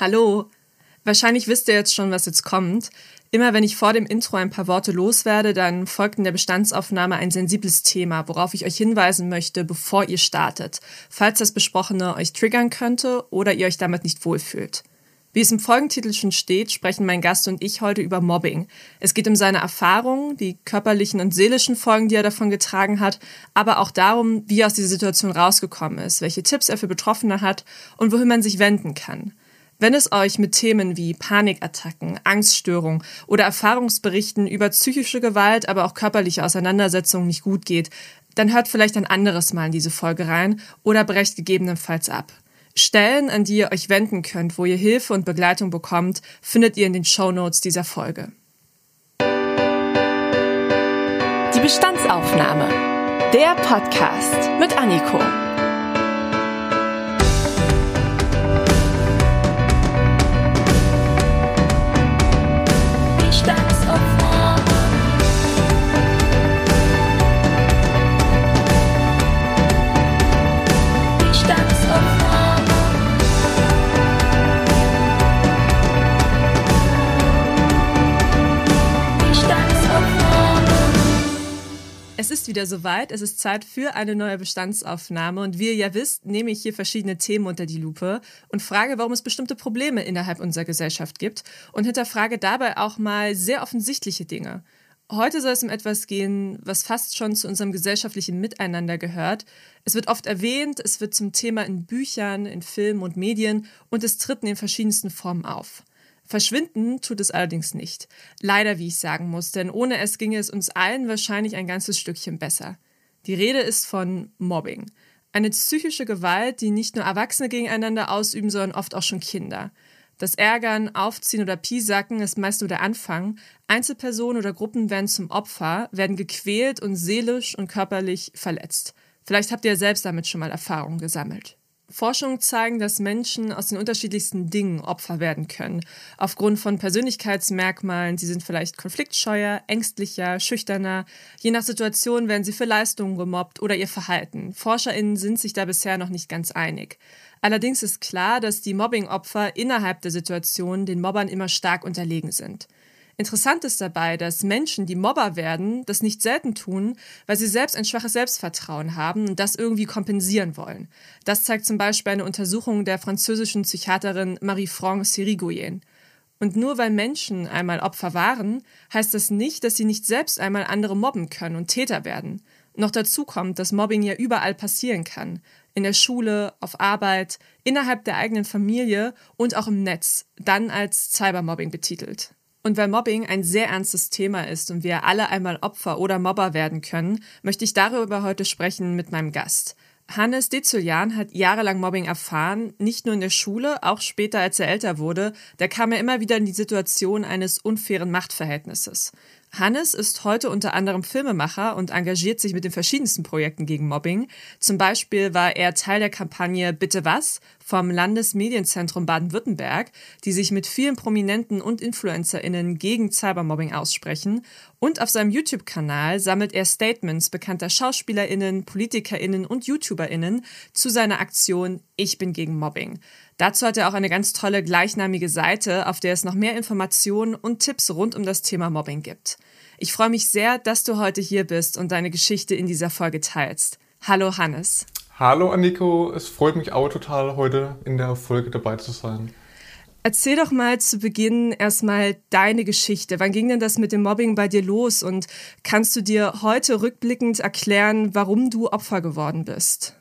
Hallo. Wahrscheinlich wisst ihr jetzt schon, was jetzt kommt. Immer wenn ich vor dem Intro ein paar Worte loswerde, dann folgt in der Bestandsaufnahme ein sensibles Thema, worauf ich euch hinweisen möchte, bevor ihr startet, falls das Besprochene euch triggern könnte oder ihr euch damit nicht wohlfühlt. Wie es im Folgentitel schon steht, sprechen mein Gast und ich heute über Mobbing. Es geht um seine Erfahrungen, die körperlichen und seelischen Folgen, die er davon getragen hat, aber auch darum, wie er aus dieser Situation rausgekommen ist, welche Tipps er für Betroffene hat und wohin man sich wenden kann. Wenn es euch mit Themen wie Panikattacken, Angststörung oder Erfahrungsberichten über psychische Gewalt, aber auch körperliche Auseinandersetzungen nicht gut geht, dann hört vielleicht ein anderes Mal in diese Folge rein oder brecht gegebenenfalls ab. Stellen, an die ihr euch wenden könnt, wo ihr Hilfe und Begleitung bekommt, findet ihr in den Show Notes dieser Folge. Die Bestandsaufnahme. Der Podcast mit Anniko. Wieder soweit. Es ist Zeit für eine neue Bestandsaufnahme. Und wie ihr ja wisst, nehme ich hier verschiedene Themen unter die Lupe und frage, warum es bestimmte Probleme innerhalb unserer Gesellschaft gibt und hinterfrage dabei auch mal sehr offensichtliche Dinge. Heute soll es um etwas gehen, was fast schon zu unserem gesellschaftlichen Miteinander gehört. Es wird oft erwähnt, es wird zum Thema in Büchern, in Filmen und Medien und es tritt in den verschiedensten Formen auf. Verschwinden tut es allerdings nicht. Leider, wie ich sagen muss, denn ohne es ginge es uns allen wahrscheinlich ein ganzes Stückchen besser. Die Rede ist von Mobbing. Eine psychische Gewalt, die nicht nur Erwachsene gegeneinander ausüben, sondern oft auch schon Kinder. Das Ärgern, Aufziehen oder Piesacken ist meist nur der Anfang. Einzelpersonen oder Gruppen werden zum Opfer, werden gequält und seelisch und körperlich verletzt. Vielleicht habt ihr selbst damit schon mal Erfahrungen gesammelt. Forschungen zeigen, dass Menschen aus den unterschiedlichsten Dingen Opfer werden können. Aufgrund von Persönlichkeitsmerkmalen. Sie sind vielleicht konfliktscheuer, ängstlicher, schüchterner. Je nach Situation werden sie für Leistungen gemobbt oder ihr Verhalten. ForscherInnen sind sich da bisher noch nicht ganz einig. Allerdings ist klar, dass die Mobbing-Opfer innerhalb der Situation den Mobbern immer stark unterlegen sind. Interessant ist dabei, dass Menschen, die Mobber werden, das nicht selten tun, weil sie selbst ein schwaches Selbstvertrauen haben und das irgendwie kompensieren wollen. Das zeigt zum Beispiel eine Untersuchung der französischen Psychiaterin Marie-France Sirigoyen. Und nur weil Menschen einmal Opfer waren, heißt das nicht, dass sie nicht selbst einmal andere mobben können und Täter werden. Noch dazu kommt, dass Mobbing ja überall passieren kann. In der Schule, auf Arbeit, innerhalb der eigenen Familie und auch im Netz, dann als Cybermobbing betitelt. Und weil Mobbing ein sehr ernstes Thema ist und wir alle einmal Opfer oder Mobber werden können, möchte ich darüber heute sprechen mit meinem Gast. Hannes Dezulian hat jahrelang Mobbing erfahren, nicht nur in der Schule, auch später, als er älter wurde. Da kam er immer wieder in die Situation eines unfairen Machtverhältnisses. Hannes ist heute unter anderem Filmemacher und engagiert sich mit den verschiedensten Projekten gegen Mobbing. Zum Beispiel war er Teil der Kampagne Bitte was vom Landesmedienzentrum Baden-Württemberg, die sich mit vielen Prominenten und InfluencerInnen gegen Cybermobbing aussprechen. Und auf seinem YouTube-Kanal sammelt er Statements bekannter SchauspielerInnen, PolitikerInnen und YouTuberInnen zu seiner Aktion Ich bin gegen Mobbing. Dazu hat er auch eine ganz tolle gleichnamige Seite, auf der es noch mehr Informationen und Tipps rund um das Thema Mobbing gibt. Ich freue mich sehr, dass du heute hier bist und deine Geschichte in dieser Folge teilst. Hallo Hannes. Hallo Anniko, es freut mich auch total, heute in der Folge dabei zu sein. Erzähl doch mal zu Beginn erstmal deine Geschichte. Wann ging denn das mit dem Mobbing bei dir los und kannst du dir heute rückblickend erklären, warum du Opfer geworden bist?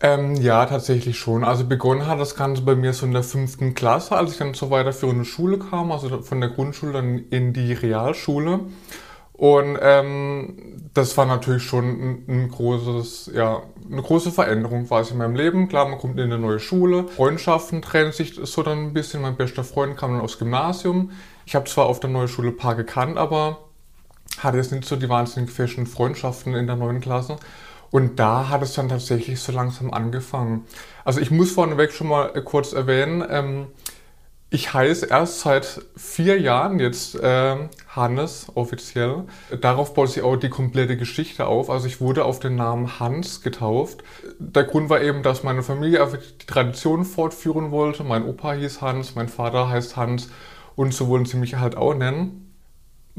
Ähm, ja, tatsächlich schon. Also begonnen hat das Ganze bei mir so in der fünften Klasse, als ich dann zur weiterführenden Schule kam, also von der Grundschule dann in die Realschule. Und ähm, das war natürlich schon ein, ein, großes, ja, eine große Veränderung quasi in meinem Leben. Klar, man kommt in eine neue Schule, Freundschaften trennen sich so dann ein bisschen. Mein bester Freund kam dann aufs Gymnasium. Ich habe zwar auf der neuen Schule ein paar gekannt, aber hatte jetzt nicht so die wahnsinnig festen Freundschaften in der neuen Klasse. Und da hat es dann tatsächlich so langsam angefangen. Also ich muss vorneweg schon mal kurz erwähnen, ähm, Ich heiße erst seit vier Jahren jetzt äh, Hannes offiziell. Darauf baut sich auch die komplette Geschichte auf. Also ich wurde auf den Namen Hans getauft. Der Grund war eben, dass meine Familie einfach die Tradition fortführen wollte. Mein Opa hieß Hans, mein Vater heißt Hans und so wollen sie mich halt auch nennen.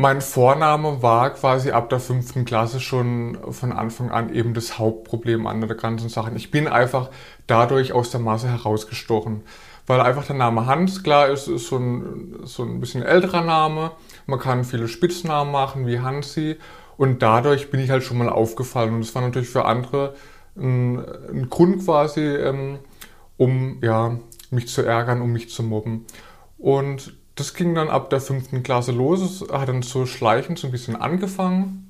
Mein Vorname war quasi ab der fünften Klasse schon von Anfang an eben das Hauptproblem an der ganzen Sache. Ich bin einfach dadurch aus der Masse herausgestochen, weil einfach der Name Hans, klar ist, ist so ein, so ein bisschen älterer Name. Man kann viele Spitznamen machen wie Hansi und dadurch bin ich halt schon mal aufgefallen und das war natürlich für andere ein, ein Grund quasi, ähm, um ja, mich zu ärgern, um mich zu mobben. Und das ging dann ab der fünften Klasse los. Es hat dann so schleichend so ein bisschen angefangen.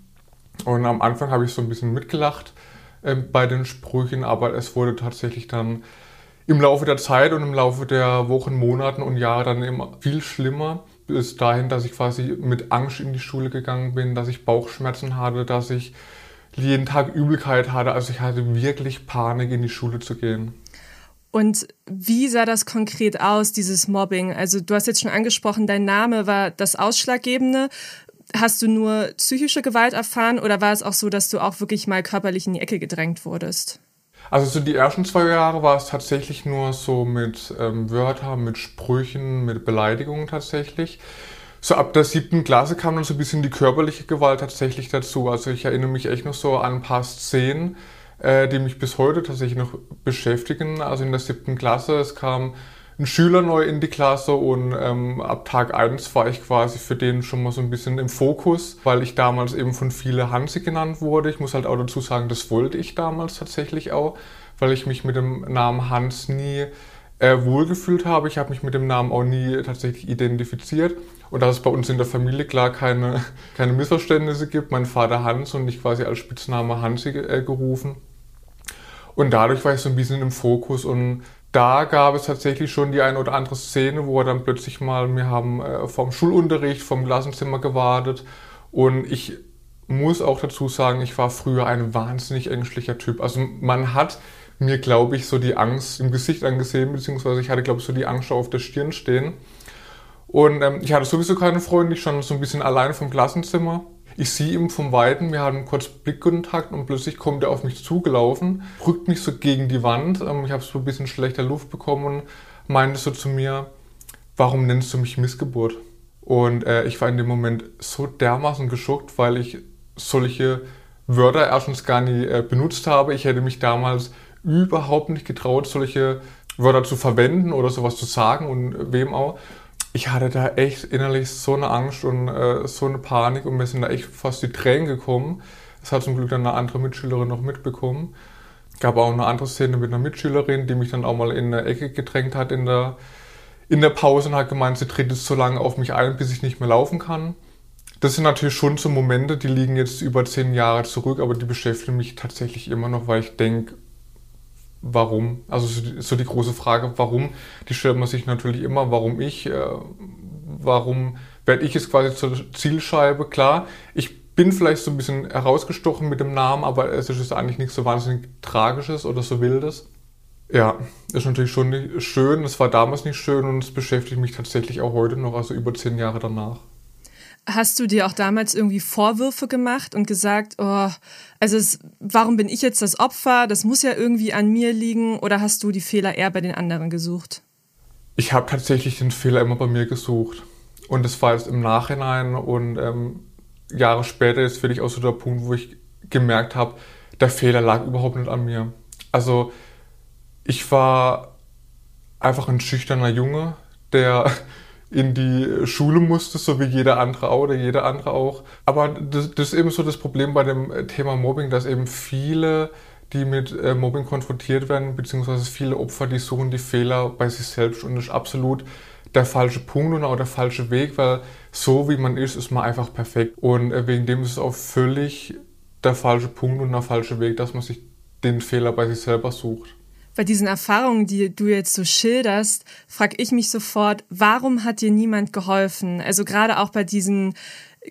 Und am Anfang habe ich so ein bisschen mitgelacht äh, bei den Sprüchen, aber es wurde tatsächlich dann im Laufe der Zeit und im Laufe der Wochen, Monaten und Jahre dann immer viel schlimmer. Bis dahin, dass ich quasi mit Angst in die Schule gegangen bin, dass ich Bauchschmerzen hatte, dass ich jeden Tag Übelkeit hatte. Also ich hatte wirklich Panik, in die Schule zu gehen. Und wie sah das konkret aus, dieses Mobbing? Also du hast jetzt schon angesprochen, dein Name war das Ausschlaggebende. Hast du nur psychische Gewalt erfahren oder war es auch so, dass du auch wirklich mal körperlich in die Ecke gedrängt wurdest? Also so die ersten zwei Jahre war es tatsächlich nur so mit ähm, Wörtern, mit Sprüchen, mit Beleidigungen tatsächlich. So ab der siebten Klasse kam dann so ein bisschen die körperliche Gewalt tatsächlich dazu. Also ich erinnere mich echt noch so an ein paar Szenen, äh, die mich bis heute tatsächlich noch beschäftigen. Also in der siebten Klasse, es kam ein Schüler neu in die Klasse und ähm, ab Tag 1 war ich quasi für den schon mal so ein bisschen im Fokus, weil ich damals eben von viele Hansi genannt wurde. Ich muss halt auch dazu sagen, das wollte ich damals tatsächlich auch, weil ich mich mit dem Namen Hans nie äh, wohlgefühlt habe. Ich habe mich mit dem Namen auch nie tatsächlich identifiziert. Und dass es bei uns in der Familie klar keine, keine Missverständnisse gibt. Mein Vater Hans und ich quasi als Spitzname Hansi äh, gerufen. Und dadurch war ich so ein bisschen im Fokus und da gab es tatsächlich schon die eine oder andere Szene, wo er dann plötzlich mal, wir haben äh, vom Schulunterricht, vom Klassenzimmer gewartet und ich muss auch dazu sagen, ich war früher ein wahnsinnig ängstlicher Typ. Also man hat mir, glaube ich, so die Angst im Gesicht angesehen, beziehungsweise ich hatte, glaube ich, so die Angst auf der Stirn stehen. Und ähm, ich hatte sowieso keine Freunde, ich stand so ein bisschen allein vom Klassenzimmer. Ich sehe ihn vom Weiten, wir hatten kurz Blickkontakt und plötzlich kommt er auf mich zugelaufen, rückt mich so gegen die Wand. Ähm, ich habe so ein bisschen schlechter Luft bekommen und meinte so zu mir, warum nennst du mich Missgeburt? Und äh, ich war in dem Moment so dermaßen geschockt, weil ich solche Wörter erstens gar nie äh, benutzt habe. Ich hätte mich damals überhaupt nicht getraut, solche Wörter zu verwenden oder sowas zu sagen und wem auch ich hatte da echt innerlich so eine Angst und äh, so eine Panik und mir sind da echt fast die Tränen gekommen. Das hat zum Glück dann eine andere Mitschülerin noch mitbekommen. Gab auch eine andere Szene mit einer Mitschülerin, die mich dann auch mal in eine Ecke gedrängt hat in der, in der Pause und hat gemeint, sie tritt jetzt so lange auf mich ein, bis ich nicht mehr laufen kann. Das sind natürlich schon so Momente, die liegen jetzt über zehn Jahre zurück, aber die beschäftigen mich tatsächlich immer noch, weil ich denke, warum? Also so die große Frage, warum, die stellt man sich natürlich immer, warum ich, äh, warum werde ich jetzt quasi zur Zielscheibe? Klar, ich bin vielleicht so ein bisschen herausgestochen mit dem Namen, aber es ist eigentlich nichts so wahnsinnig Tragisches oder so Wildes. Ja, ist natürlich schon nicht schön, es war damals nicht schön und es beschäftigt mich tatsächlich auch heute noch, also über zehn Jahre danach. Hast du dir auch damals irgendwie Vorwürfe gemacht und gesagt, oh, also es, warum bin ich jetzt das Opfer? Das muss ja irgendwie an mir liegen. Oder hast du die Fehler eher bei den anderen gesucht? Ich habe tatsächlich den Fehler immer bei mir gesucht. Und das war jetzt im Nachhinein und ähm, Jahre später ist wirklich auch so der Punkt, wo ich gemerkt habe, der Fehler lag überhaupt nicht an mir. Also ich war einfach ein schüchterner Junge, der in die Schule musste, so wie jeder andere auch oder jeder andere auch. Aber das, das, ist eben so das Problem bei dem Thema Mobbing, dass eben viele, die mit äh, Mobbing konfrontiert werden, beziehungsweise viele Opfer, die suchen die Fehler bei sich selbst und das ist absolut der falsche Punkt und auch der falsche Weg, weil so wie man ist, ist man einfach perfekt. Und äh, wegen dem ist es auch völlig der falsche Punkt und der falsche Weg, dass man sich den Fehler bei sich selber sucht bei diesen Erfahrungen, die du jetzt so schilderst, frage ich mich sofort, warum hat dir niemand geholfen? Also gerade auch bei diesen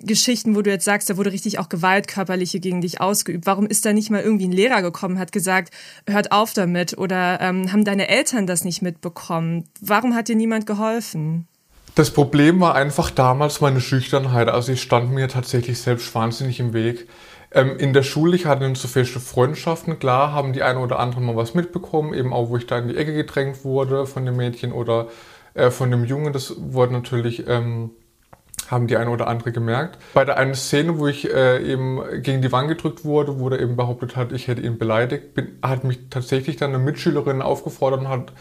Geschichten, wo du jetzt sagst, da wurde richtig auch Gewalt körperliche gegen dich ausgeübt. Warum ist da nicht mal irgendwie ein Lehrer gekommen, hat gesagt, hört auf damit? Oder ähm, haben deine Eltern das nicht mitbekommen? Warum hat dir niemand geholfen? Das Problem war einfach damals meine Schüchternheit. Also ich stand mir tatsächlich selbst wahnsinnig im Weg. Ähm, in der Schule, ich hatte so feste Freundschaften, klar, haben die eine oder andere mal was mitbekommen, eben auch, wo ich da in die Ecke gedrängt wurde von dem Mädchen oder äh, von dem Jungen. Das wurde natürlich, ähm, haben die eine oder andere gemerkt. Bei der einen Szene, wo ich äh, eben gegen die Wand gedrückt wurde, wo er eben behauptet hat, ich hätte ihn beleidigt, bin, hat mich tatsächlich dann eine Mitschülerin aufgefordert und hat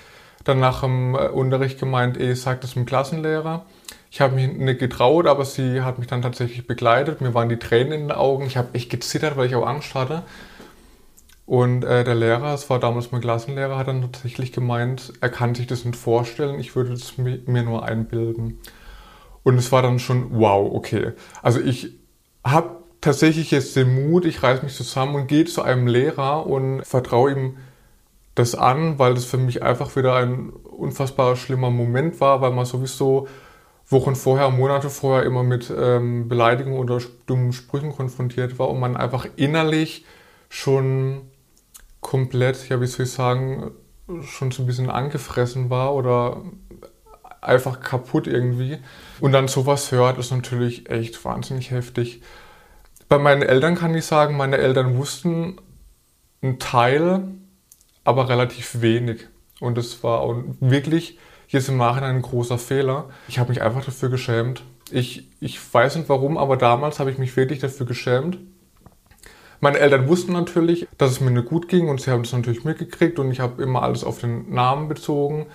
dann nach dem äh, Unterricht gemeint, ey, sag das dem Klassenlehrer. Ich habe mich nicht getraut, aber sie hat mich dann tatsächlich begleitet. Mir waren die Tränen in den Augen. Ich habe echt gezittert, weil ich auch Angst hatte. Und äh, der Lehrer, es war damals mein Klassenlehrer, hat dann tatsächlich gemeint, er kann sich das nicht vorstellen, ich würde es mir nur einbilden. Und es war dann schon, wow, okay. Also ich habe tatsächlich jetzt den Mut, ich reiße mich zusammen und gehe zu einem Lehrer und vertraue ihm das an, weil das für mich einfach wieder ein unfassbar schlimmer Moment war, weil man sowieso Wochen vorher, Monate vorher immer mit ähm, Beleidigungen oder dummen Sprüchen konfrontiert war und man einfach innerlich schon komplett, ja wie soll ich sagen, schon so ein bisschen angefressen war oder einfach kaputt irgendwie. Und dann sowas hört, ist natürlich echt wahnsinnig heftig. Bei meinen Eltern kann ich sagen, meine Eltern wussten einen Teil aber relativ wenig. Und das war auch wirklich jetzt im Nachhinein ein großer Fehler. Ich habe mich einfach dafür geschämt. Ich, ich weiß nicht warum, aber damals habe ich mich wirklich dafür geschämt. Meine Eltern wussten natürlich, dass es mir nicht gut ging und sie haben es natürlich mitgekriegt und ich habe immer alles auf den Namen bezogen.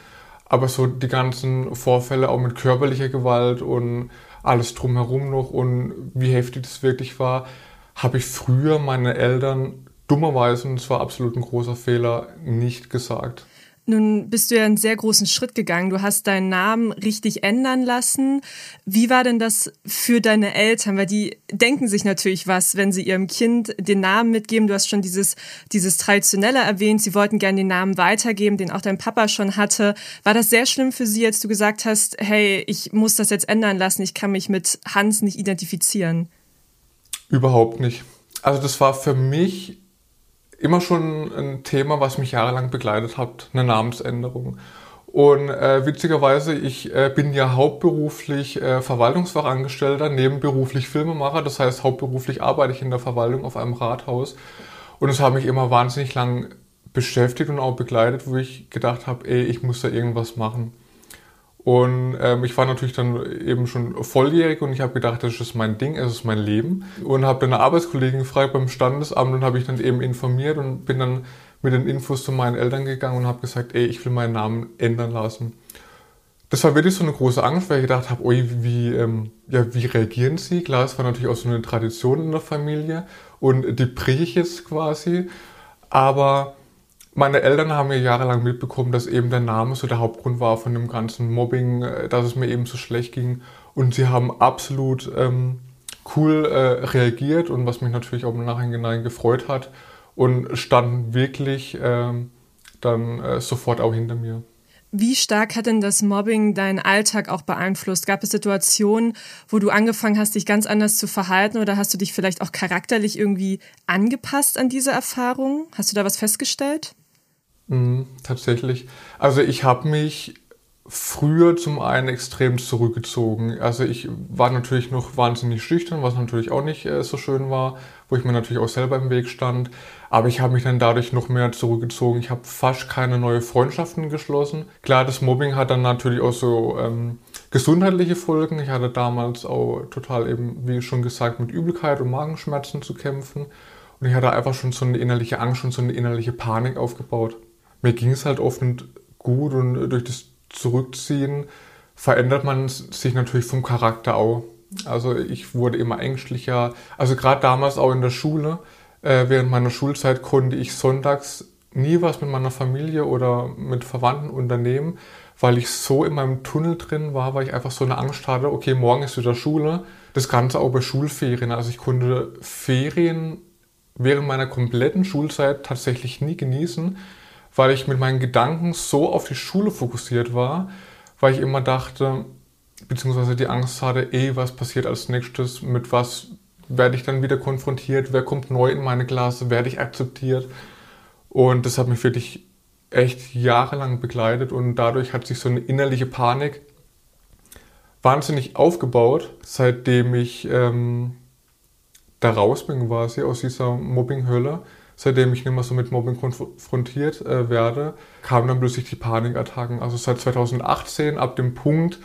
Aber so die ganzen Vorfälle auch mit körperlicher Gewalt und alles drumherum noch und wie heftig das wirklich war, habe ich früher meine Eltern dummerweise, und es war absolut ein großer Fehler, nicht gesagt. Nun bist du ja einen sehr großen Schritt gegangen. Du hast deinen Namen richtig ändern lassen. Wie war denn das für deine Eltern? Weil die denken sich natürlich was, wenn sie ihrem Kind den Namen mitgeben. Du hast schon dieses, dieses Traditionelle erwähnt. Sie wollten gerne den Namen weitergeben, den auch dein Papa schon hatte. War das sehr schlimm für sie, als du gesagt hast, hey, ich muss das jetzt ändern lassen. Ich kann mich mit Hans nicht identifizieren? Überhaupt nicht. Also das war für mich immer schon ein Thema, was mich jahrelang begleitet hat, eine Namensänderung. Und äh, witzigerweise, ich äh, bin ja hauptberuflich äh, Verwaltungsfachangestellter, nebenberuflich Filmemacher. Das heißt, hauptberuflich arbeite ich in der Verwaltung auf einem Rathaus. Und es hat mich immer wahnsinnig lang beschäftigt und auch begleitet, wo ich gedacht habe, ey, ich muss da irgendwas machen. Und ähm, ich war natürlich dann eben schon volljährig und ich habe gedacht, das ist mein Ding, es ist mein Leben. Und habe dann eine Arbeitskollegin gefragt beim Standesamt und habe ich dann eben informiert und bin dann mit den Infos zu meinen Eltern gegangen und habe gesagt, ey, ich will meinen Namen ändern lassen. Das war wirklich so eine große Angst, weil ich gedacht habe, ui, wie, ähm, ja, wie reagieren sie? Klar, es war natürlich auch so eine Tradition in der Familie und die briche ich jetzt quasi. Aber meine Eltern haben mir jahrelang mitbekommen, dass eben der Name so der Hauptgrund war von dem ganzen Mobbing, äh, dass es mir eben so schlecht ging. Und sie haben absolut ähm, cool äh, reagiert und was mich natürlich auch im Nachhinein gefreut hat und standen wirklich ähm, dann äh, sofort auch hinter mir. Wie stark hat denn das Mobbing deinen Alltag auch beeinflusst? Gab es Situationen, wo du angefangen hast, dich ganz anders zu verhalten oder hast du dich vielleicht auch charakterlich irgendwie angepasst an diese Erfahrung? Hast du da was festgestellt? Mhm, tatsächlich. Also ich habe mich früher zum einen extrem zurückgezogen. Also ich war natürlich noch wahnsinnig schüchtern, was natürlich auch nicht äh, so schön war, wo ich mir natürlich auch selber im Weg stand. Aber ich habe mich dann dadurch noch mehr zurückgezogen. Ich habe fast keine neue Freundschaften geschlossen. Klar, das Mobbing hat dann natürlich auch so ähm, gesundheitliche Folgen. Ich hatte damals auch total eben, wie schon gesagt, mit Übelkeit und Magenschmerzen zu kämpfen. Und ich hatte einfach schon so eine innerliche Angst und so eine innerliche Panik aufgebaut mir ging es halt oft gut und durch das Zurückziehen verändert man sich natürlich vom Charakter auch. Also ich wurde immer ängstlicher. Also gerade damals auch in der Schule, äh, während meiner Schulzeit konnte ich sonntags nie was mit meiner Familie oder mit Verwandten unternehmen, weil ich so in meinem Tunnel drin war, weil ich einfach so eine Angst hatte, okay, morgen ist wieder Schule. Das Ganze auch bei Schulferien. Also ich konnte Ferien während meiner kompletten Schulzeit tatsächlich nie genießen, weil ich mit meinen Gedanken so auf die Schule fokussiert war, weil ich immer dachte, beziehungsweise die Angst hatte, eh, was passiert als nächstes, mit was werde ich dann wieder konfrontiert, wer kommt neu in meine Klasse, werde ich akzeptiert. Und das hat mich wirklich echt jahrelang begleitet und dadurch hat sich so eine innerliche Panik wahnsinnig aufgebaut, seitdem ich ähm, da raus bin quasi aus dieser Mobbing-Hölle. Seitdem ich nicht mehr so mit Mobbing konfrontiert äh, werde, kamen dann plötzlich die Panikattacken. Also seit 2018, ab dem Punkt,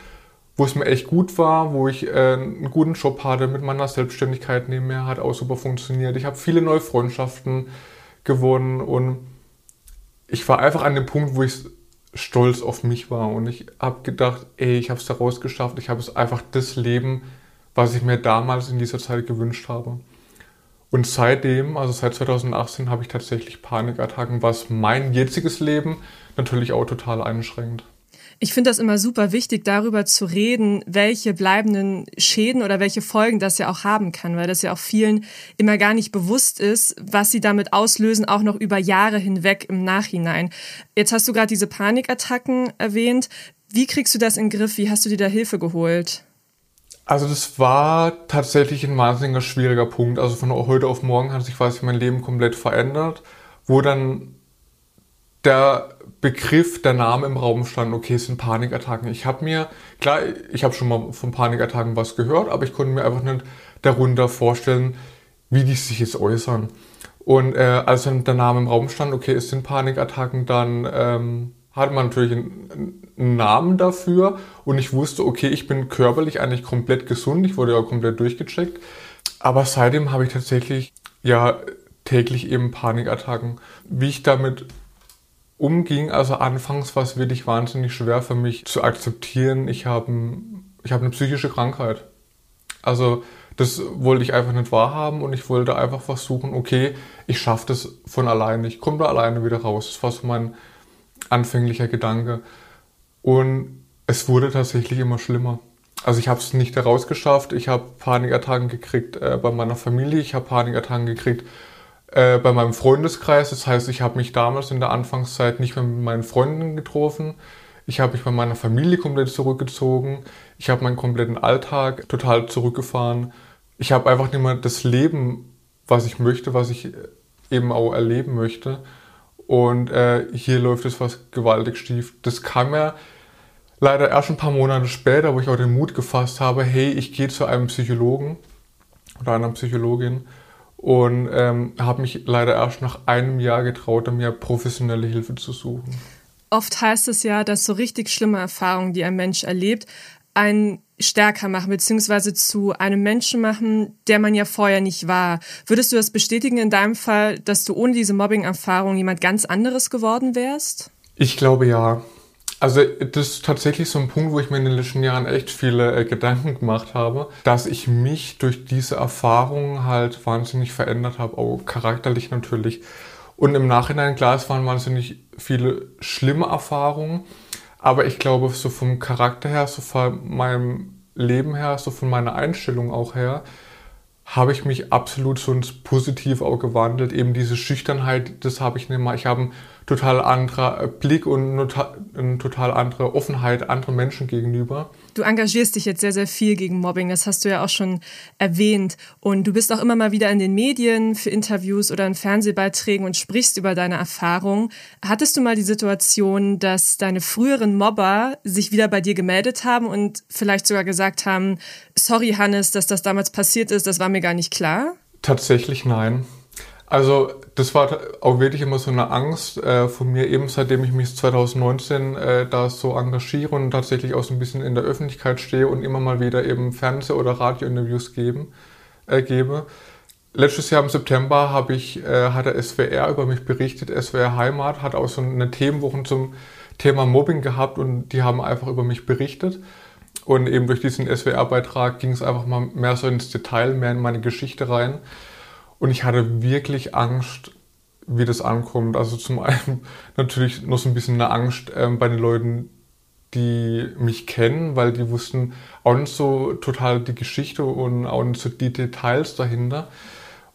wo es mir echt gut war, wo ich äh, einen guten Job hatte, mit meiner Selbstständigkeit nebenher, hat auch super funktioniert. Ich habe viele neue Freundschaften gewonnen und ich war einfach an dem Punkt, wo ich stolz auf mich war und ich habe gedacht, ey, ich habe es da rausgeschafft, ich habe es einfach das Leben, was ich mir damals in dieser Zeit gewünscht habe. Und seitdem, also seit 2018, habe ich tatsächlich Panikattacken, was mein jetziges Leben natürlich auch total einschränkt. Ich finde das immer super wichtig, darüber zu reden, welche bleibenden Schäden oder welche Folgen das ja auch haben kann, weil das ja auch vielen immer gar nicht bewusst ist, was sie damit auslösen, auch noch über Jahre hinweg im Nachhinein. Jetzt hast du gerade diese Panikattacken erwähnt. Wie kriegst du das in den Griff? Wie hast du dir da Hilfe geholt? Also das war tatsächlich ein wahnsinniger schwieriger Punkt. Also von heute auf morgen hat sich quasi mein Leben komplett verändert, wo dann der Begriff, der Name im Raum stand, okay, es sind Panikattacken. Ich habe mir, klar, ich habe schon mal von Panikattacken was gehört, aber ich konnte mir einfach nicht darunter vorstellen, wie die sich jetzt äußern. Und äh, als dann der Name im Raum stand, okay, es sind Panikattacken, dann ähm, hatte man natürlich einen, einen, Namen dafür und ich wusste, okay, ich bin körperlich eigentlich komplett gesund, ich wurde ja komplett durchgecheckt. Aber seitdem habe ich tatsächlich ja täglich eben Panikattacken. Wie ich damit umging. Also anfangs war es wirklich wahnsinnig schwer für mich zu akzeptieren, ich habe ich hab eine psychische Krankheit. Also das wollte ich einfach nicht wahrhaben und ich wollte einfach versuchen, okay, ich schaffe das von alleine, ich komme da alleine wieder raus. Das war so mein anfänglicher Gedanke. Und es wurde tatsächlich immer schlimmer. Also ich habe es nicht herausgeschafft, ich habe Panikattacken gekriegt äh, bei meiner Familie, ich habe Panikattacken gekriegt äh, bei meinem Freundeskreis. Das heißt, ich habe mich damals in der Anfangszeit nicht mehr mit meinen Freunden getroffen. Ich habe mich bei meiner Familie komplett zurückgezogen. Ich habe meinen kompletten Alltag total zurückgefahren. Ich habe einfach nicht mehr das Leben, was ich möchte, was ich eben auch erleben möchte. Und äh, hier läuft es was gewaltig schief. Das kam ja leider erst ein paar Monate später, wo ich auch den Mut gefasst habe, hey, ich gehe zu einem Psychologen oder einer Psychologin und ähm, habe mich leider erst nach einem Jahr getraut, mir professionelle Hilfe zu suchen. Oft heißt es ja, dass so richtig schlimme Erfahrungen, die ein Mensch erlebt, einen stärker machen, beziehungsweise zu einem Menschen machen, der man ja vorher nicht war. Würdest du das bestätigen in deinem Fall, dass du ohne diese Mobbing-Erfahrung jemand ganz anderes geworden wärst? Ich glaube ja. Also das ist tatsächlich so ein Punkt, wo ich mir in den letzten Jahren echt viele äh, Gedanken gemacht habe, dass ich mich durch diese Erfahrungen halt wahnsinnig verändert habe, auch charakterlich natürlich. Und im Nachhinein, klar, es waren wahnsinnig viele schlimme Erfahrungen, aber ich glaube, so vom Charakter her, so von meinem Leben her, so von meiner Einstellung auch her, habe ich mich absolut so ins Positiv auch gewandelt. Eben diese Schüchternheit, das habe ich nicht mehr. Ich habe einen total anderer Blick und eine total andere Offenheit anderen Menschen gegenüber. Du engagierst dich jetzt sehr, sehr viel gegen Mobbing, das hast du ja auch schon erwähnt. Und du bist auch immer mal wieder in den Medien für Interviews oder in Fernsehbeiträgen und sprichst über deine Erfahrungen. Hattest du mal die Situation, dass deine früheren Mobber sich wieder bei dir gemeldet haben und vielleicht sogar gesagt haben, sorry Hannes, dass das damals passiert ist, das war mir gar nicht klar? Tatsächlich nein. Also das war auch wirklich immer so eine Angst äh, von mir, eben seitdem ich mich 2019 äh, da so engagiere und tatsächlich auch so ein bisschen in der Öffentlichkeit stehe und immer mal wieder eben Fernseh- oder Radiointerviews geben, äh, gebe. Letztes Jahr im September habe ich, äh, hat der SWR über mich berichtet, SWR Heimat hat auch so eine Themenwoche zum Thema Mobbing gehabt und die haben einfach über mich berichtet. Und eben durch diesen SWR-Beitrag ging es einfach mal mehr so ins Detail, mehr in meine Geschichte rein. Und ich hatte wirklich Angst, wie das ankommt. Also zum einen natürlich noch so ein bisschen eine Angst ähm, bei den Leuten, die mich kennen, weil die wussten auch nicht so total die Geschichte und auch nicht so die Details dahinter.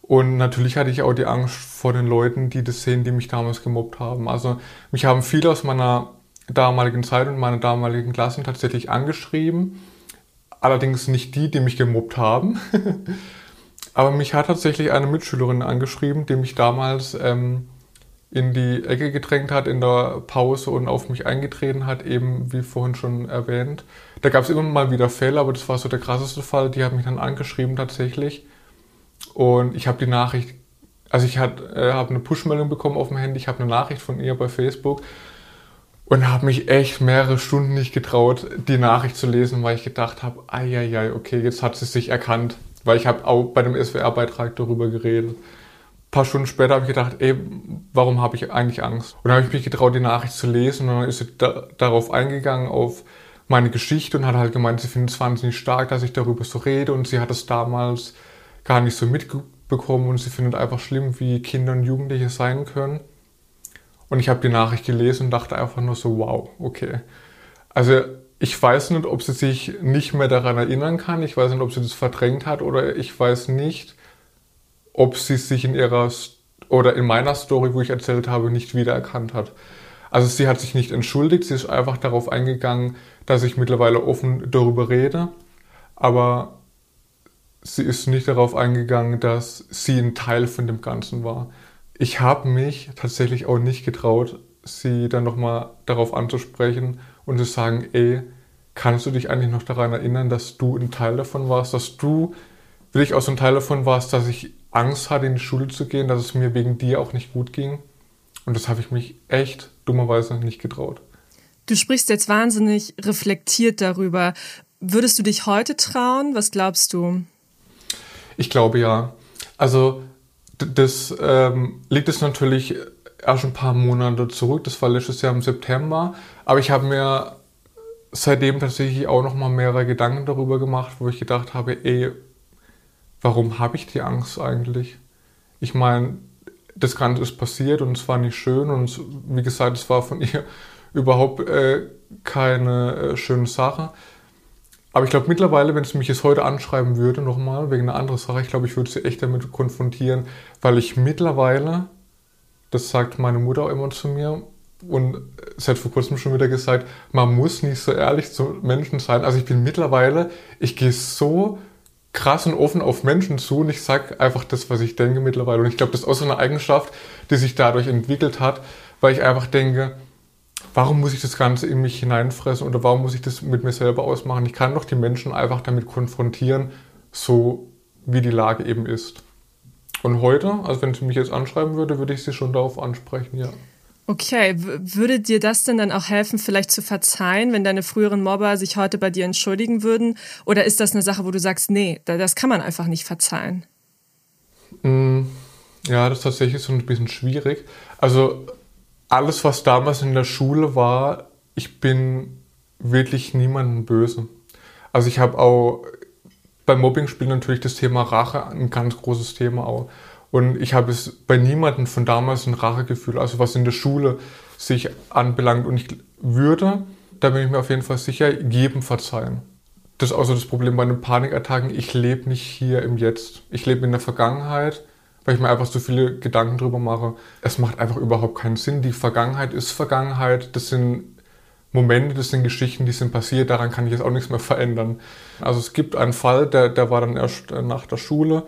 Und natürlich hatte ich auch die Angst vor den Leuten, die das sehen, die mich damals gemobbt haben. Also mich haben viele aus meiner damaligen Zeit und meiner damaligen Klassen tatsächlich angeschrieben allerdings nicht die, die mich gemobbt haben. Aber mich hat tatsächlich eine Mitschülerin angeschrieben, die mich damals ähm, in die Ecke gedrängt hat in der Pause und auf mich eingetreten hat, eben wie vorhin schon erwähnt. Da gab es immer mal wieder Fälle, aber das war so der krasseste Fall. Die hat mich dann angeschrieben tatsächlich. Und ich habe die Nachricht, also ich äh, habe eine Push-Meldung bekommen auf dem Handy, ich habe eine Nachricht von ihr bei Facebook und habe mich echt mehrere Stunden nicht getraut, die Nachricht zu lesen, weil ich gedacht habe, ai, okay, jetzt hat sie sich erkannt, weil ich habe auch bei dem SWR-Beitrag darüber geredet paar Stunden später habe ich gedacht, ey, warum habe ich eigentlich Angst? Und dann habe ich mich getraut, die Nachricht zu lesen und dann ist sie da, darauf eingegangen, auf meine Geschichte und hat halt gemeint, sie findet es wahnsinnig stark, dass ich darüber so rede und sie hat es damals gar nicht so mitbekommen und sie findet einfach schlimm, wie Kinder und Jugendliche sein können. Und ich habe die Nachricht gelesen und dachte einfach nur so, wow, okay. Also ich weiß nicht, ob sie sich nicht mehr daran erinnern kann, ich weiß nicht, ob sie das verdrängt hat oder ich weiß nicht, ob sie sich in ihrer oder in meiner Story, wo ich erzählt habe, nicht wiedererkannt hat. Also sie hat sich nicht entschuldigt, sie ist einfach darauf eingegangen, dass ich mittlerweile offen darüber rede, aber sie ist nicht darauf eingegangen, dass sie ein Teil von dem Ganzen war. Ich habe mich tatsächlich auch nicht getraut, sie dann nochmal darauf anzusprechen und zu sagen, ey, kannst du dich eigentlich noch daran erinnern, dass du ein Teil davon warst, dass du wirklich auch so ein Teil davon warst, dass ich Angst hatte, in die Schule zu gehen, dass es mir wegen dir auch nicht gut ging. Und das habe ich mich echt dummerweise nicht getraut. Du sprichst jetzt wahnsinnig reflektiert darüber. Würdest du dich heute trauen? Was glaubst du? Ich glaube ja. Also das ähm, liegt es natürlich erst ein paar Monate zurück. Das war letztes Jahr im September. Aber ich habe mir seitdem tatsächlich auch noch mal mehrere Gedanken darüber gemacht, wo ich gedacht habe, ey, warum habe ich die Angst eigentlich? Ich meine, das Ganze ist passiert und es war nicht schön und wie gesagt, es war von ihr überhaupt äh, keine äh, schöne Sache. Aber ich glaube mittlerweile, wenn sie mich jetzt heute anschreiben würde, nochmal, wegen einer anderen Sache, ich glaube, ich würde sie echt damit konfrontieren, weil ich mittlerweile, das sagt meine Mutter auch immer zu mir, und sie hat vor kurzem schon wieder gesagt, man muss nicht so ehrlich zu Menschen sein. Also ich bin mittlerweile, ich gehe so krass und offen auf Menschen zu und ich sage einfach das, was ich denke mittlerweile. Und ich glaube, das ist auch so eine Eigenschaft, die sich dadurch entwickelt hat, weil ich einfach denke, warum muss ich das Ganze in mich hineinfressen oder warum muss ich das mit mir selber ausmachen? Ich kann doch die Menschen einfach damit konfrontieren, so wie die Lage eben ist. Und heute, also wenn sie mich jetzt anschreiben würde, würde ich sie schon darauf ansprechen, ja. Okay, würde dir das denn dann auch helfen, vielleicht zu verzeihen, wenn deine früheren Mobber sich heute bei dir entschuldigen würden? Oder ist das eine Sache, wo du sagst, nee, das kann man einfach nicht verzeihen? Mm, ja, das ist tatsächlich so ein bisschen schwierig. Also alles, was damals in der Schule war, ich bin wirklich niemandem böse. Also ich habe auch beim Mobbing spielt natürlich das Thema Rache ein ganz großes Thema auch. Und ich habe es bei niemandem von damals ein Rachegefühl, also was in der Schule sich anbelangt. Und ich würde, da bin ich mir auf jeden Fall sicher, jedem verzeihen. Das ist auch so das Problem bei den Panikattacken. Ich lebe nicht hier im Jetzt. Ich lebe in der Vergangenheit, weil ich mir einfach so viele Gedanken drüber mache. Es macht einfach überhaupt keinen Sinn. Die Vergangenheit ist Vergangenheit. Das sind Momente, das sind Geschichten, die sind passiert. Daran kann ich jetzt auch nichts mehr verändern. Also es gibt einen Fall, der, der war dann erst nach der Schule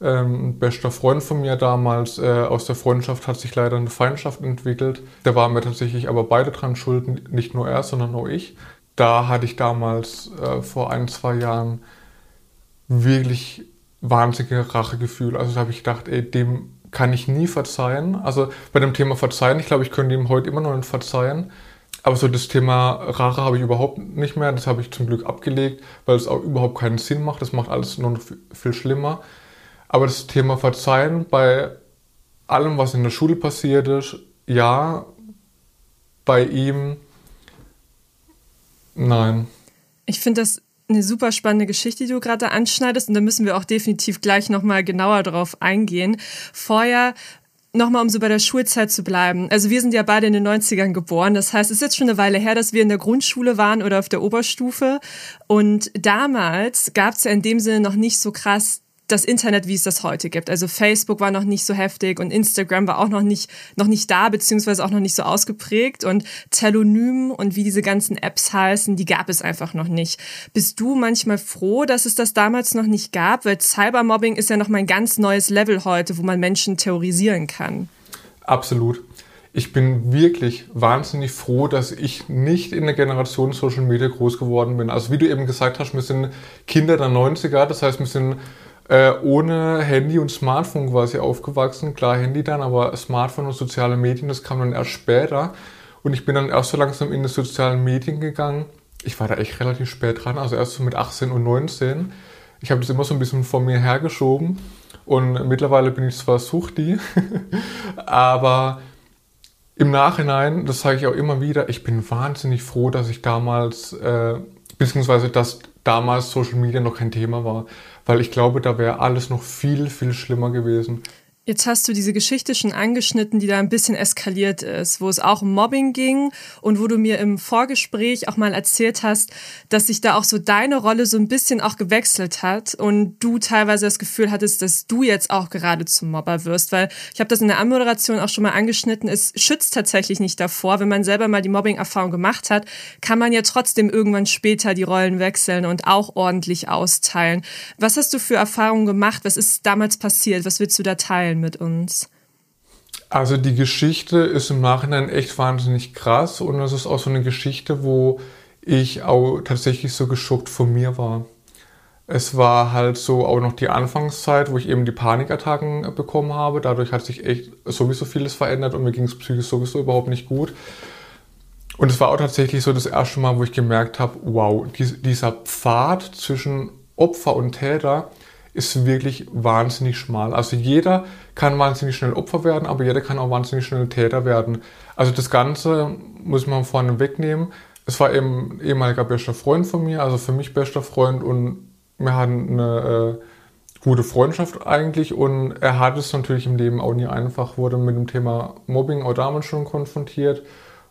ein bester Freund von mir damals, äh, aus der Freundschaft hat sich leider eine Feindschaft entwickelt. Da waren wir tatsächlich aber beide dran schuld, nicht nur er, sondern auch ich. Da hatte ich damals äh, vor ein, zwei Jahren wirklich wahnsinnige Rachegefühl. Also da habe ich gedacht, ey, dem kann ich nie verzeihen. Also bei dem Thema Verzeihen, ich glaube, ich könnte ihm heute immer noch nicht verzeihen. Aber so das Thema Rache habe ich überhaupt nicht mehr. Das habe ich zum Glück abgelegt, weil es auch überhaupt keinen Sinn macht. Das macht alles nur noch viel schlimmer. Aber das Thema Verzeihen bei allem, was in der Schule passiert ist, ja, bei ihm, nein. Ich finde das eine super spannende Geschichte, die du gerade anschneidest und da müssen wir auch definitiv gleich nochmal genauer drauf eingehen. Vorher Nochmal, um so bei der Schulzeit zu bleiben. Also wir sind ja beide in den 90ern geboren. Das heißt, es ist jetzt schon eine Weile her, dass wir in der Grundschule waren oder auf der Oberstufe. Und damals gab es ja in dem Sinne noch nicht so krass das Internet, wie es das heute gibt. Also Facebook war noch nicht so heftig und Instagram war auch noch nicht, noch nicht da, beziehungsweise auch noch nicht so ausgeprägt und Telonym und wie diese ganzen Apps heißen, die gab es einfach noch nicht. Bist du manchmal froh, dass es das damals noch nicht gab? Weil Cybermobbing ist ja noch mal ein ganz neues Level heute, wo man Menschen terrorisieren kann. Absolut ich bin wirklich wahnsinnig froh, dass ich nicht in der Generation Social Media groß geworden bin. Also wie du eben gesagt hast, wir sind Kinder der 90er, das heißt, wir sind äh, ohne Handy und Smartphone quasi aufgewachsen. Klar, Handy dann, aber Smartphone und soziale Medien, das kam dann erst später. Und ich bin dann erst so langsam in die sozialen Medien gegangen. Ich war da echt relativ spät dran, also erst so mit 18 und 19. Ich habe das immer so ein bisschen vor mir hergeschoben. Und mittlerweile bin ich zwar Suchti, aber im Nachhinein, das sage ich auch immer wieder, ich bin wahnsinnig froh, dass ich damals, äh, beziehungsweise dass damals Social Media noch kein Thema war, weil ich glaube, da wäre alles noch viel, viel schlimmer gewesen. Jetzt hast du diese Geschichte schon angeschnitten, die da ein bisschen eskaliert ist, wo es auch um Mobbing ging und wo du mir im Vorgespräch auch mal erzählt hast, dass sich da auch so deine Rolle so ein bisschen auch gewechselt hat und du teilweise das Gefühl hattest, dass du jetzt auch gerade zum Mobber wirst, weil ich habe das in der Anmoderation auch schon mal angeschnitten, es schützt tatsächlich nicht davor, wenn man selber mal die Mobbing-Erfahrung gemacht hat, kann man ja trotzdem irgendwann später die Rollen wechseln und auch ordentlich austeilen. Was hast du für Erfahrungen gemacht? Was ist damals passiert? Was willst du da teilen? Mit uns? Also die Geschichte ist im Nachhinein echt wahnsinnig krass und es ist auch so eine Geschichte, wo ich auch tatsächlich so geschockt von mir war. Es war halt so auch noch die Anfangszeit, wo ich eben die Panikattacken bekommen habe. Dadurch hat sich echt sowieso vieles verändert und mir ging es psychisch sowieso überhaupt nicht gut. Und es war auch tatsächlich so das erste Mal, wo ich gemerkt habe, wow, dieser Pfad zwischen Opfer und Täter, ist wirklich wahnsinnig schmal. Also jeder kann wahnsinnig schnell Opfer werden, aber jeder kann auch wahnsinnig schnell Täter werden. Also das Ganze muss man vorne wegnehmen. Es war eben ehemaliger bester Freund von mir, also für mich bester Freund und wir hatten eine äh, gute Freundschaft eigentlich und er hat es natürlich im Leben auch nie einfach, wurde mit dem Thema Mobbing auch damals schon konfrontiert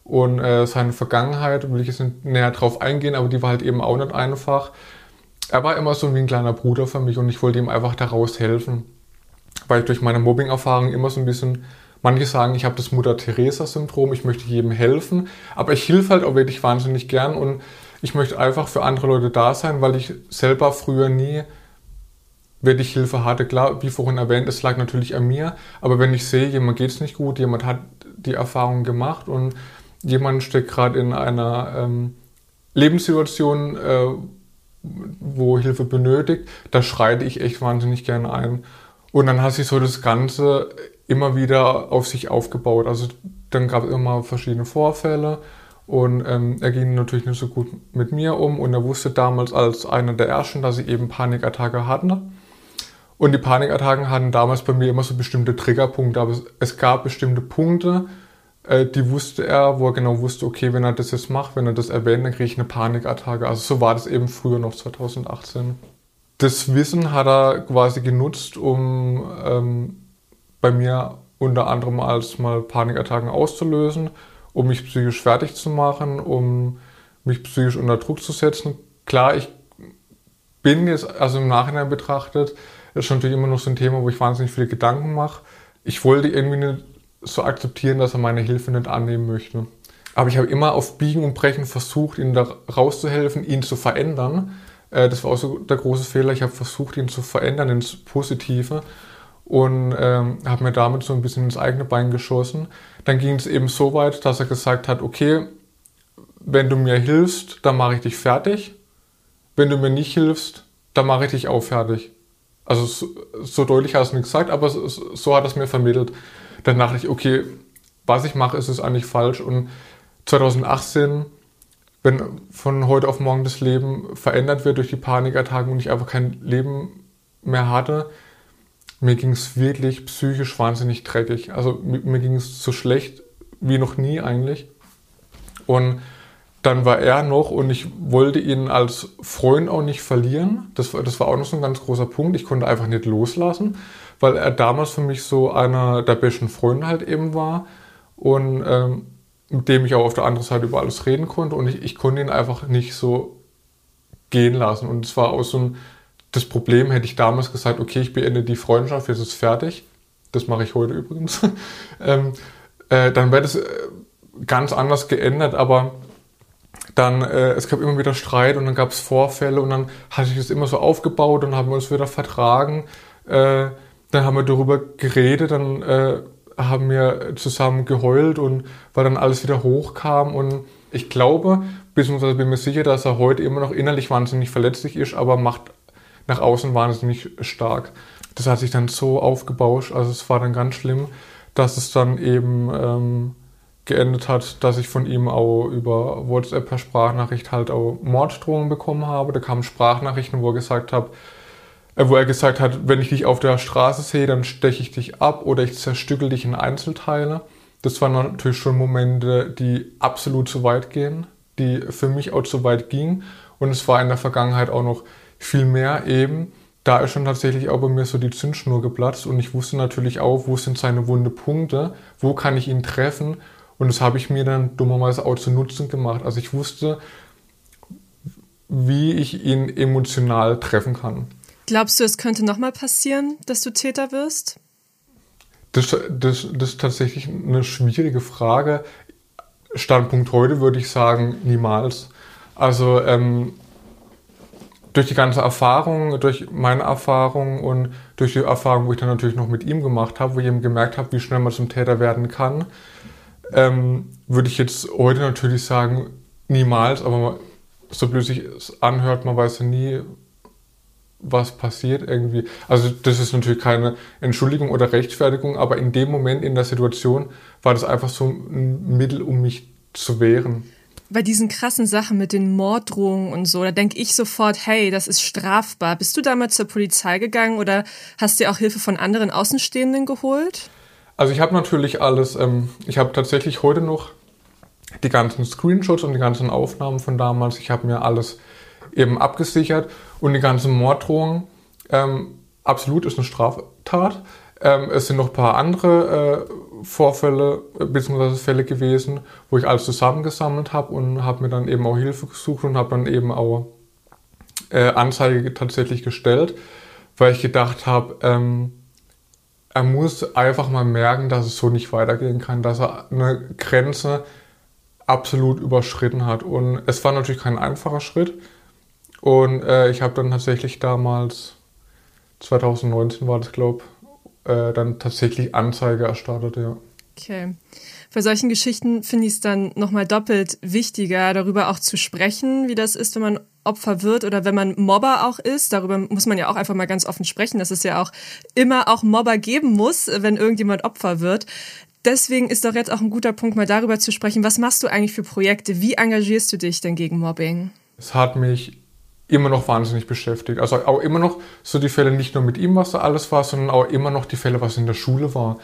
und äh, seine Vergangenheit, will ich jetzt nicht näher drauf eingehen, aber die war halt eben auch nicht einfach er war immer so wie ein kleiner Bruder für mich und ich wollte ihm einfach daraus helfen. Weil ich durch meine Mobbing-Erfahrung immer so ein bisschen, manche sagen, ich habe das Mutter-Theresa-Syndrom, ich möchte jedem helfen, aber ich hilfe halt auch wirklich wahnsinnig gern und ich möchte einfach für andere Leute da sein, weil ich selber früher nie wirklich Hilfe hatte. Klar, wie vorhin erwähnt, es lag natürlich an mir, aber wenn ich sehe, jemand geht es nicht gut, jemand hat die Erfahrung gemacht und jemand steckt gerade in einer ähm, Lebenssituation, äh, wo Hilfe benötigt, da schreite ich echt wahnsinnig gerne ein. Und dann hat sich so das Ganze immer wieder auf sich aufgebaut. Also dann gab es immer verschiedene Vorfälle und ähm, er ging natürlich nicht so gut mit mir um und er wusste damals als einer der ersten, dass ich eben Panikattacke hatte. Und die Panikattacken hatten damals bei mir immer so bestimmte Triggerpunkte, aber es, es gab bestimmte Punkte, äh, die wusste er, wo er genau wusste, okay, wenn er das jetzt macht, wenn er das erwähnt, dann kriege ich eine Panikattacke. Also so war das eben früher noch 2018. Das Wissen hat er quasi genutzt, um ähm, bei mir unter anderem als mal Panikattacken auszulösen, um mich psychisch fertig zu machen, um mich psychisch unter Druck zu setzen. Klar, ich bin jetzt, also im Nachhinein betrachtet, ist schon natürlich immer noch so ein Thema, wo ich wahnsinnig viele Gedanken mache. Ich wollte irgendwie nicht so akzeptieren, dass er meine Hilfe nicht annehmen möchte. Aber ich habe immer auf Biegen und Brechen versucht, ihm da rauszuhelfen, ihn zu verändern. Äh, das war auch so der große Fehler. Ich habe versucht, ihn zu verändern ins Positive und ähm, habe mir damit so ein bisschen ins eigene Bein geschossen. Dann ging es eben so weit, dass er gesagt hat, okay, wenn du mir hilfst, dann mache ich dich fertig. Wenn du mir nicht hilfst, dann mache ich dich auch fertig. Also so, so deutlich hast du nicht gesagt, aber so, so hat er es mir vermittelt dann dachte ich, okay, was ich mache, ist es eigentlich falsch. Und 2018, wenn von heute auf morgen das Leben verändert wird durch die Panikattacken und ich einfach kein Leben mehr hatte, mir ging es wirklich psychisch wahnsinnig dreckig. Also mir, mir ging es so schlecht wie noch nie eigentlich. Und dann war er noch und ich wollte ihn als Freund auch nicht verlieren. Das, das war auch noch so ein ganz großer Punkt. Ich konnte einfach nicht loslassen weil er damals für mich so einer der besten Freunde halt eben war und ähm, mit dem ich auch auf der anderen Seite über alles reden konnte und ich, ich konnte ihn einfach nicht so gehen lassen und es war auch so ein das Problem hätte ich damals gesagt, okay, ich beende die Freundschaft, jetzt ist es fertig. Das mache ich heute übrigens. ähm, äh, dann wäre das äh, ganz anders geändert, aber dann, äh, es gab immer wieder Streit und dann gab es Vorfälle und dann hatte ich das immer so aufgebaut und haben wir uns wieder vertragen. Äh, dann haben wir darüber geredet, dann äh, haben wir zusammen geheult und weil dann alles wieder hochkam und ich glaube, beziehungsweise bin mir sicher, dass er heute immer noch innerlich wahnsinnig verletzlich ist, aber macht nach außen wahnsinnig stark. Das hat sich dann so aufgebauscht, also es war dann ganz schlimm, dass es dann eben ähm, geendet hat, dass ich von ihm auch über WhatsApp per Sprachnachricht halt auch Morddrohungen bekommen habe. Da kamen Sprachnachrichten, wo er gesagt hat, wo er gesagt hat, wenn ich dich auf der Straße sehe, dann steche ich dich ab oder ich zerstückel dich in Einzelteile. Das waren natürlich schon Momente, die absolut zu weit gehen, die für mich auch zu weit gingen. Und es war in der Vergangenheit auch noch viel mehr eben. Da ist schon tatsächlich auch bei mir so die Zündschnur geplatzt und ich wusste natürlich auch, wo sind seine wunde Punkte, wo kann ich ihn treffen und das habe ich mir dann dummerweise auch zu Nutzen gemacht. Also ich wusste, wie ich ihn emotional treffen kann. Glaubst du, es könnte nochmal passieren, dass du Täter wirst? Das, das, das ist tatsächlich eine schwierige Frage. Standpunkt heute würde ich sagen, niemals. Also ähm, durch die ganze Erfahrung, durch meine Erfahrung und durch die Erfahrung, wo ich dann natürlich noch mit ihm gemacht habe, wo ich eben gemerkt habe, wie schnell man zum Täter werden kann, ähm, würde ich jetzt heute natürlich sagen, niemals, aber so blöd sich es anhört, man weiß ja nie, was passiert irgendwie. Also das ist natürlich keine Entschuldigung oder Rechtfertigung, aber in dem Moment in der Situation war das einfach so ein Mittel, um mich zu wehren. Bei diesen krassen Sachen mit den Morddrohungen und so, da denke ich sofort, hey, das ist strafbar. Bist du damals zur Polizei gegangen oder hast dir auch Hilfe von anderen Außenstehenden geholt? Also ich habe natürlich alles, ähm, ich habe tatsächlich heute noch die ganzen Screenshots und die ganzen Aufnahmen von damals. Ich habe mir alles eben abgesichert und die ganzen Morddrohungen. Ähm, absolut ist eine Straftat. Ähm, es sind noch ein paar andere äh, Vorfälle äh, bzw. Fälle gewesen, wo ich alles zusammengesammelt habe und habe mir dann eben auch Hilfe gesucht und habe dann eben auch äh, Anzeige tatsächlich gestellt, weil ich gedacht habe, ähm, er muss einfach mal merken, dass es so nicht weitergehen kann, dass er eine Grenze absolut überschritten hat. Und es war natürlich kein einfacher Schritt. Und äh, ich habe dann tatsächlich damals, 2019 war das, glaube ich, äh, dann tatsächlich Anzeige erstattet, ja. Okay. Bei solchen Geschichten finde ich es dann nochmal doppelt wichtiger, darüber auch zu sprechen, wie das ist, wenn man Opfer wird oder wenn man Mobber auch ist. Darüber muss man ja auch einfach mal ganz offen sprechen, dass es ja auch immer auch Mobber geben muss, wenn irgendjemand Opfer wird. Deswegen ist doch jetzt auch ein guter Punkt, mal darüber zu sprechen. Was machst du eigentlich für Projekte? Wie engagierst du dich denn gegen Mobbing? Es hat mich immer noch wahnsinnig beschäftigt. Also auch immer noch so die Fälle, nicht nur mit ihm, was da alles war, sondern auch immer noch die Fälle, was in der Schule war.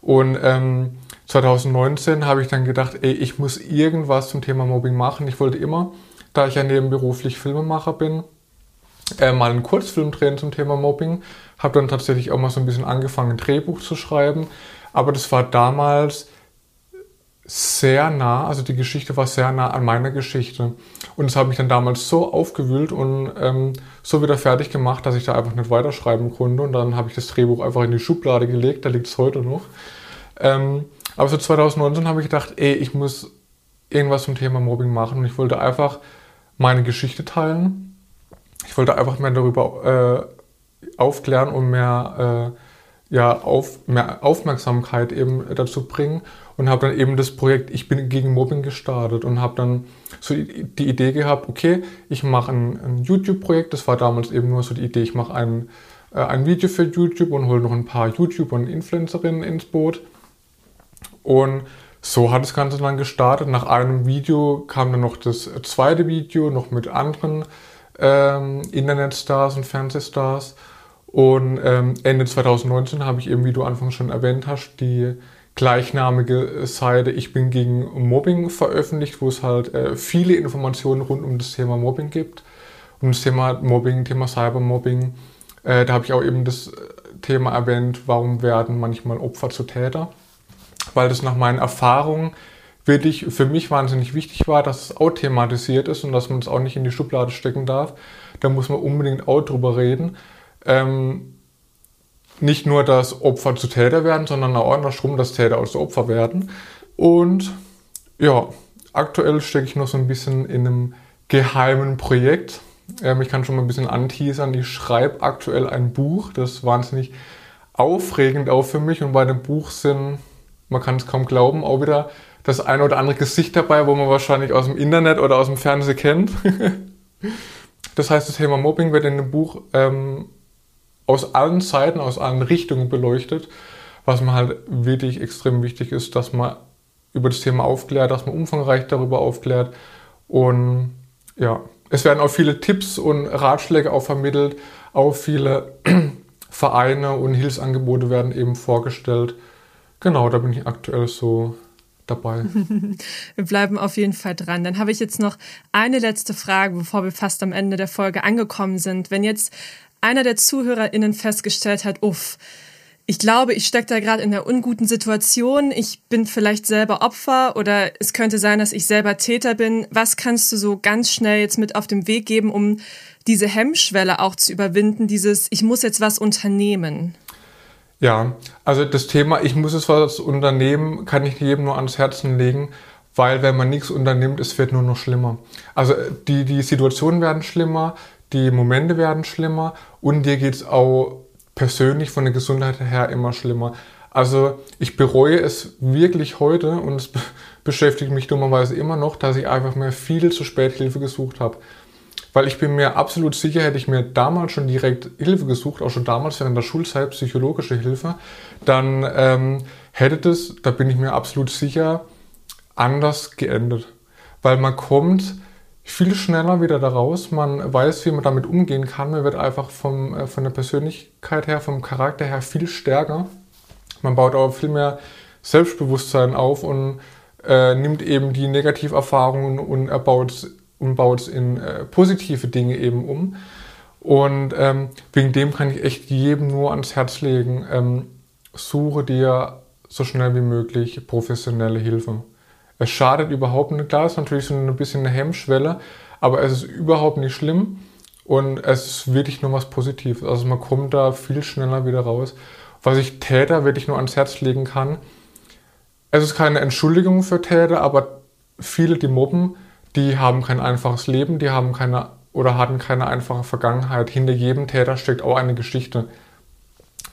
Und ähm, 2019 habe ich dann gedacht, ey, ich muss irgendwas zum Thema Mobbing machen. Ich wollte immer da ich ja nebenberuflich Filmemacher bin, äh, mal einen Kurzfilm drehen zum Thema Mobbing. Habe dann tatsächlich auch mal so ein bisschen angefangen, ein Drehbuch zu schreiben. Aber das war damals sehr nah, also die Geschichte war sehr nah an meiner Geschichte. Und das hat mich dann damals so aufgewühlt und ähm, so wieder fertig gemacht, dass ich da einfach nicht weiterschreiben konnte. Und dann habe ich das Drehbuch einfach in die Schublade gelegt, da liegt es heute noch. Ähm, aber so 2019 habe ich gedacht, ey, ich muss irgendwas zum Thema Mobbing machen. Und ich wollte einfach meine Geschichte teilen. Ich wollte einfach mehr darüber äh, aufklären und mehr, äh, ja, auf, mehr Aufmerksamkeit eben dazu bringen und habe dann eben das Projekt Ich bin gegen Mobbing gestartet und habe dann so die Idee gehabt, okay, ich mache ein, ein YouTube-Projekt, das war damals eben nur so die Idee, ich mache ein, äh, ein Video für YouTube und hole noch ein paar YouTuber und Influencerinnen ins Boot und so hat das Ganze dann gestartet. Nach einem Video kam dann noch das zweite Video, noch mit anderen ähm, Internetstars und Fernsehstars. Und ähm, Ende 2019 habe ich eben, wie du anfangs schon erwähnt hast, die gleichnamige Seite Ich bin gegen Mobbing veröffentlicht, wo es halt äh, viele Informationen rund um das Thema Mobbing gibt. Um das Thema Mobbing, Thema Cybermobbing. Äh, da habe ich auch eben das Thema erwähnt, warum werden manchmal Opfer zu Täter weil das nach meinen Erfahrungen wirklich für mich wahnsinnig wichtig war, dass es auch thematisiert ist und dass man es auch nicht in die Schublade stecken darf. Da muss man unbedingt auch drüber reden. Ähm, nicht nur, dass Opfer zu Täter werden, sondern auch andersrum, dass Täter aus Opfer werden. Und ja, aktuell stecke ich noch so ein bisschen in einem geheimen Projekt. Ähm, ich kann schon mal ein bisschen anteasern. Ich schreibe aktuell ein Buch. Das ist wahnsinnig aufregend auch für mich. Und bei dem Buch sind, man kann es kaum glauben, auch wieder das eine oder andere Gesicht dabei, wo man wahrscheinlich aus dem Internet oder aus dem Fernsehen kennt. das heißt, das Thema Mobbing wird in dem Buch ähm, aus allen Seiten, aus allen Richtungen beleuchtet, was mir halt wirklich extrem wichtig ist, dass man über das Thema aufklärt, dass man umfangreich darüber aufklärt und ja, es werden auch viele Tipps und Ratschläge auch vermittelt, auch viele Vereine und Hilfsangebote werden eben vorgestellt. Genau, da bin ich aktuell so dabei. wir bleiben auf jeden Fall dran. Dann habe ich jetzt noch eine letzte Frage, bevor wir fast am Ende der Folge angekommen sind. Wenn jetzt einer der ZuhörerInnen festgestellt hat, uff, ich glaube, ich stecke da gerade in einer unguten Situation. Ich bin vielleicht selber Opfer oder es könnte sein, dass ich selber Täter bin. Was kannst du so ganz schnell jetzt mit auf den Weg geben, um diese Hemmschwelle auch zu überwinden, dieses ich muss jetzt was unternehmen? Ja, also das Thema ich muss jetzt was unternehmen, kann ich jedem nur ans Herzen legen, weil wenn man nichts unternimmt, es wird nur noch schlimmer. Also die, die Situationen werden schlimmer, die Momente werden schlimmer und dir geht es auch persönlich von der Gesundheit her immer schlimmer. Also ich bereue es wirklich heute und es beschäftigt mich dummerweise immer noch, dass ich einfach mir viel zu spät Hilfe gesucht habe. Weil ich bin mir absolut sicher, hätte ich mir damals schon direkt Hilfe gesucht, auch schon damals während der Schulzeit psychologische Hilfe, dann ähm, hätte das, da bin ich mir absolut sicher, anders geendet. Weil man kommt viel schneller wieder daraus. Man weiß, wie man damit umgehen kann. Man wird einfach vom, äh, von der Persönlichkeit her, vom Charakter her viel stärker. Man baut auch viel mehr Selbstbewusstsein auf und äh, nimmt eben die Negativerfahrungen und erbaut und baut es in äh, positive Dinge eben um. Und ähm, wegen dem kann ich echt jedem nur ans Herz legen, ähm, suche dir so schnell wie möglich professionelle Hilfe. Es schadet überhaupt nicht. Klar, ist natürlich so ein bisschen eine Hemmschwelle, aber es ist überhaupt nicht schlimm und es ist wirklich nur was Positives. Also man kommt da viel schneller wieder raus. Was ich Täter wirklich nur ans Herz legen kann, es ist keine Entschuldigung für Täter, aber viele, die mobben, die haben kein einfaches Leben, die haben keine oder hatten keine einfache Vergangenheit. Hinter jedem Täter steckt auch eine Geschichte.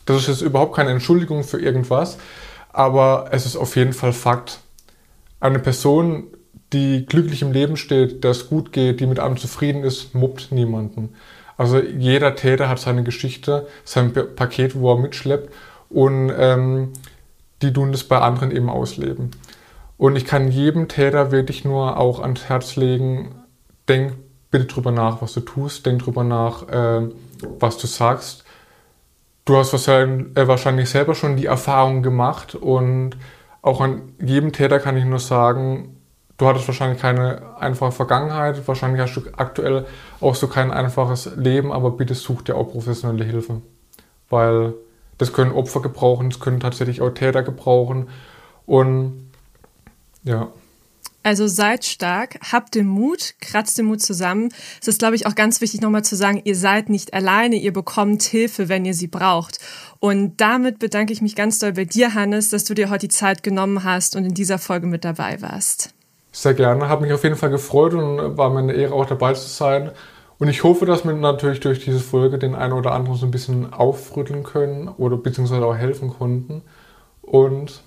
Das ist jetzt überhaupt keine Entschuldigung für irgendwas, aber es ist auf jeden Fall Fakt eine Person, die glücklich im Leben steht, der es gut geht, die mit allem zufrieden ist, mobbt niemanden. Also jeder Täter hat seine Geschichte, sein Paket, wo er mitschleppt und ähm, die tun das bei anderen eben ausleben. Und ich kann jedem Täter wirklich nur auch ans Herz legen, denk bitte drüber nach, was du tust, denk drüber nach, äh, was du sagst. Du hast wahrscheinlich selber schon die Erfahrung gemacht und auch an jedem Täter kann ich nur sagen, du hattest wahrscheinlich keine einfache Vergangenheit, wahrscheinlich hast du aktuell auch so kein einfaches Leben, aber bitte such dir auch professionelle Hilfe. Weil das können Opfer gebrauchen, das können tatsächlich auch Täter gebrauchen. Und ja. Also seid stark, habt den Mut, kratzt den Mut zusammen. Es ist, glaube ich, auch ganz wichtig nochmal zu sagen, ihr seid nicht alleine, ihr bekommt Hilfe, wenn ihr sie braucht. Und damit bedanke ich mich ganz doll bei dir, Hannes, dass du dir heute die Zeit genommen hast und in dieser Folge mit dabei warst. Sehr gerne, habe mich auf jeden Fall gefreut und war mir eine Ehre, auch dabei zu sein. Und ich hoffe, dass wir natürlich durch diese Folge den einen oder anderen so ein bisschen aufrütteln können oder beziehungsweise auch helfen konnten. Und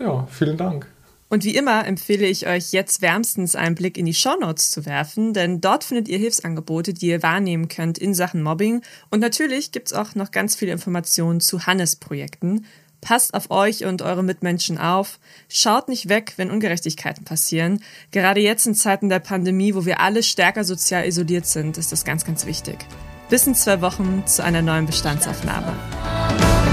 ja, vielen Dank. Und wie immer empfehle ich euch jetzt wärmstens einen Blick in die Shownotes zu werfen, denn dort findet ihr Hilfsangebote, die ihr wahrnehmen könnt in Sachen Mobbing. Und natürlich gibt's auch noch ganz viele Informationen zu Hannes-Projekten. Passt auf euch und eure Mitmenschen auf. Schaut nicht weg, wenn Ungerechtigkeiten passieren. Gerade jetzt in Zeiten der Pandemie, wo wir alle stärker sozial isoliert sind, ist das ganz, ganz wichtig. Bis in zwei Wochen zu einer neuen Bestandsaufnahme.